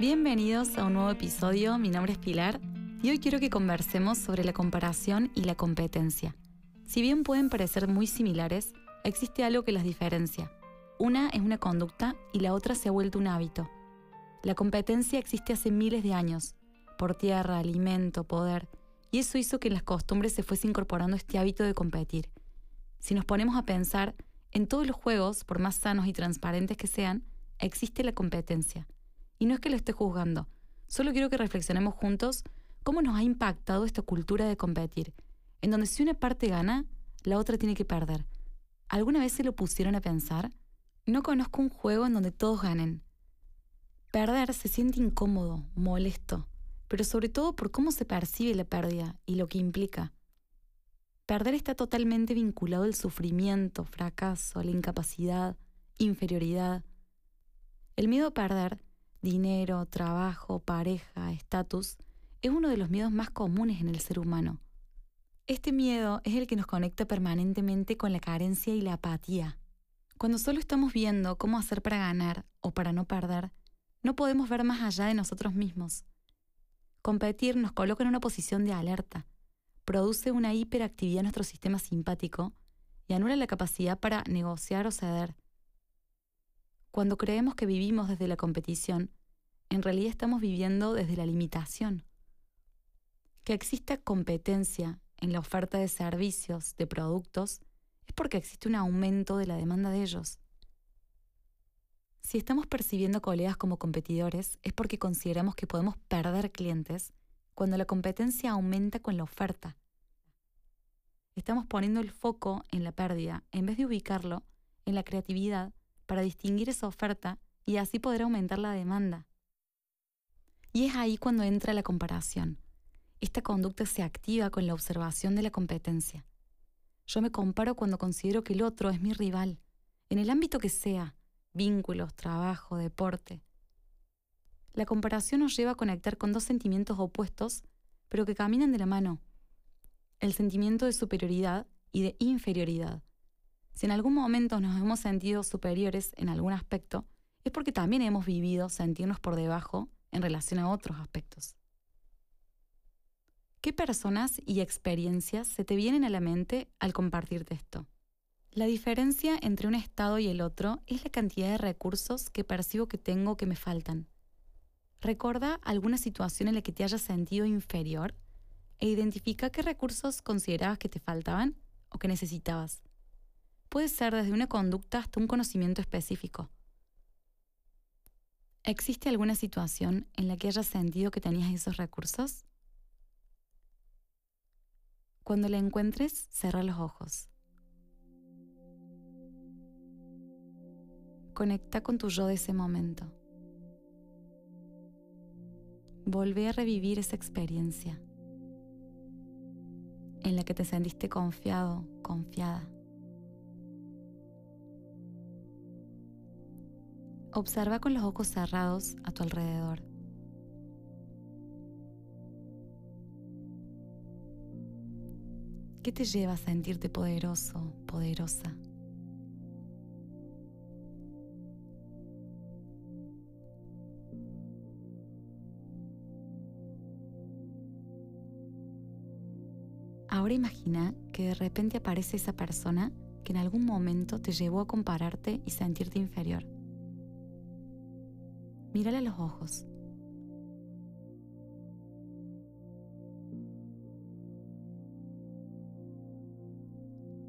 Bienvenidos a un nuevo episodio, mi nombre es Pilar y hoy quiero que conversemos sobre la comparación y la competencia. Si bien pueden parecer muy similares, existe algo que las diferencia. Una es una conducta y la otra se ha vuelto un hábito. La competencia existe hace miles de años, por tierra, alimento, poder, y eso hizo que en las costumbres se fuese incorporando este hábito de competir. Si nos ponemos a pensar, en todos los juegos, por más sanos y transparentes que sean, existe la competencia. Y no es que lo esté juzgando, solo quiero que reflexionemos juntos cómo nos ha impactado esta cultura de competir, en donde si una parte gana, la otra tiene que perder. ¿Alguna vez se lo pusieron a pensar? No conozco un juego en donde todos ganen. Perder se siente incómodo, molesto, pero sobre todo por cómo se percibe la pérdida y lo que implica. Perder está totalmente vinculado al sufrimiento, fracaso, a la incapacidad, inferioridad. El miedo a perder dinero, trabajo, pareja, estatus, es uno de los miedos más comunes en el ser humano. Este miedo es el que nos conecta permanentemente con la carencia y la apatía. Cuando solo estamos viendo cómo hacer para ganar o para no perder, no podemos ver más allá de nosotros mismos. Competir nos coloca en una posición de alerta, produce una hiperactividad en nuestro sistema simpático y anula la capacidad para negociar o ceder. Cuando creemos que vivimos desde la competición, en realidad estamos viviendo desde la limitación. Que exista competencia en la oferta de servicios, de productos, es porque existe un aumento de la demanda de ellos. Si estamos percibiendo colegas como competidores, es porque consideramos que podemos perder clientes cuando la competencia aumenta con la oferta. Estamos poniendo el foco en la pérdida en vez de ubicarlo en la creatividad para distinguir esa oferta y así poder aumentar la demanda. Y es ahí cuando entra la comparación. Esta conducta se activa con la observación de la competencia. Yo me comparo cuando considero que el otro es mi rival, en el ámbito que sea, vínculos, trabajo, deporte. La comparación nos lleva a conectar con dos sentimientos opuestos, pero que caminan de la mano. El sentimiento de superioridad y de inferioridad. Si en algún momento nos hemos sentido superiores en algún aspecto, es porque también hemos vivido sentirnos por debajo en relación a otros aspectos. ¿Qué personas y experiencias se te vienen a la mente al compartirte esto? La diferencia entre un estado y el otro es la cantidad de recursos que percibo que tengo que me faltan. Recuerda alguna situación en la que te hayas sentido inferior e identifica qué recursos considerabas que te faltaban o que necesitabas puede ser desde una conducta hasta un conocimiento específico. ¿Existe alguna situación en la que hayas sentido que tenías esos recursos? Cuando la encuentres, cierra los ojos. Conecta con tu yo de ese momento. Volvé a revivir esa experiencia en la que te sentiste confiado, confiada. Observa con los ojos cerrados a tu alrededor. ¿Qué te lleva a sentirte poderoso, poderosa? Ahora imagina que de repente aparece esa persona que en algún momento te llevó a compararte y sentirte inferior. Mírale a los ojos.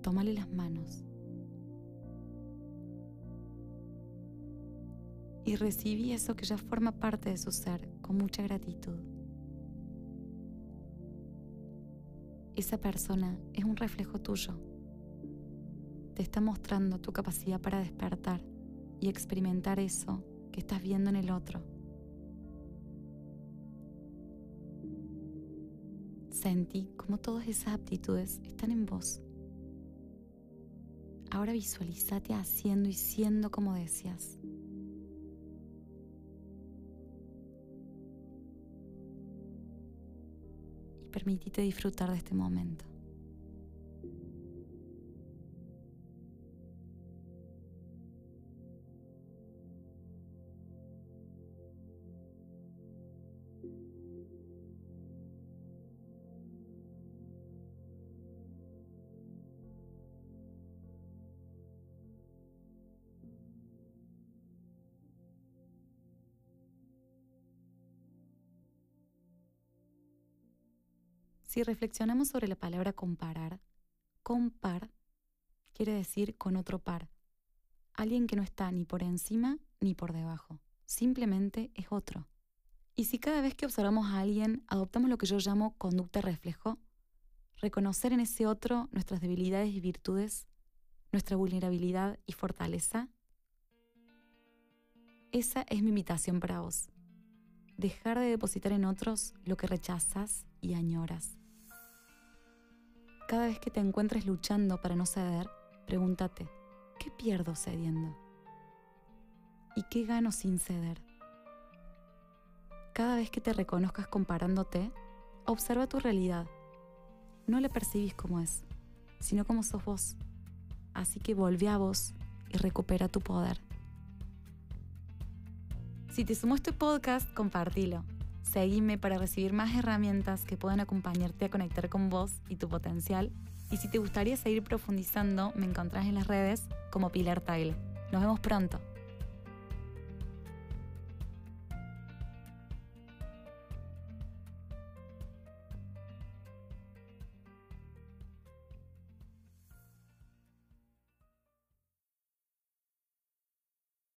Tómale las manos. Y recibí eso que ya forma parte de su ser con mucha gratitud. Esa persona es un reflejo tuyo. Te está mostrando tu capacidad para despertar y experimentar eso que estás viendo en el otro. Sentí como todas esas aptitudes están en vos. Ahora visualizate haciendo y siendo como decías. Y permitite disfrutar de este momento. Si reflexionamos sobre la palabra comparar, compar quiere decir con otro par, alguien que no está ni por encima ni por debajo, simplemente es otro. Y si cada vez que observamos a alguien adoptamos lo que yo llamo conducta reflejo, reconocer en ese otro nuestras debilidades y virtudes, nuestra vulnerabilidad y fortaleza, esa es mi invitación para vos. Dejar de depositar en otros lo que rechazas y añoras. Cada vez que te encuentres luchando para no ceder, pregúntate, ¿qué pierdo cediendo? ¿Y qué gano sin ceder? Cada vez que te reconozcas comparándote, observa tu realidad. No la percibís como es, sino como sos vos. Así que volvé a vos y recupera tu poder. Si te sumó este podcast, compartilo. Seguime para recibir más herramientas que puedan acompañarte a conectar con vos y tu potencial. Y si te gustaría seguir profundizando, me encontrás en las redes como Pilar Tagle. Nos vemos pronto.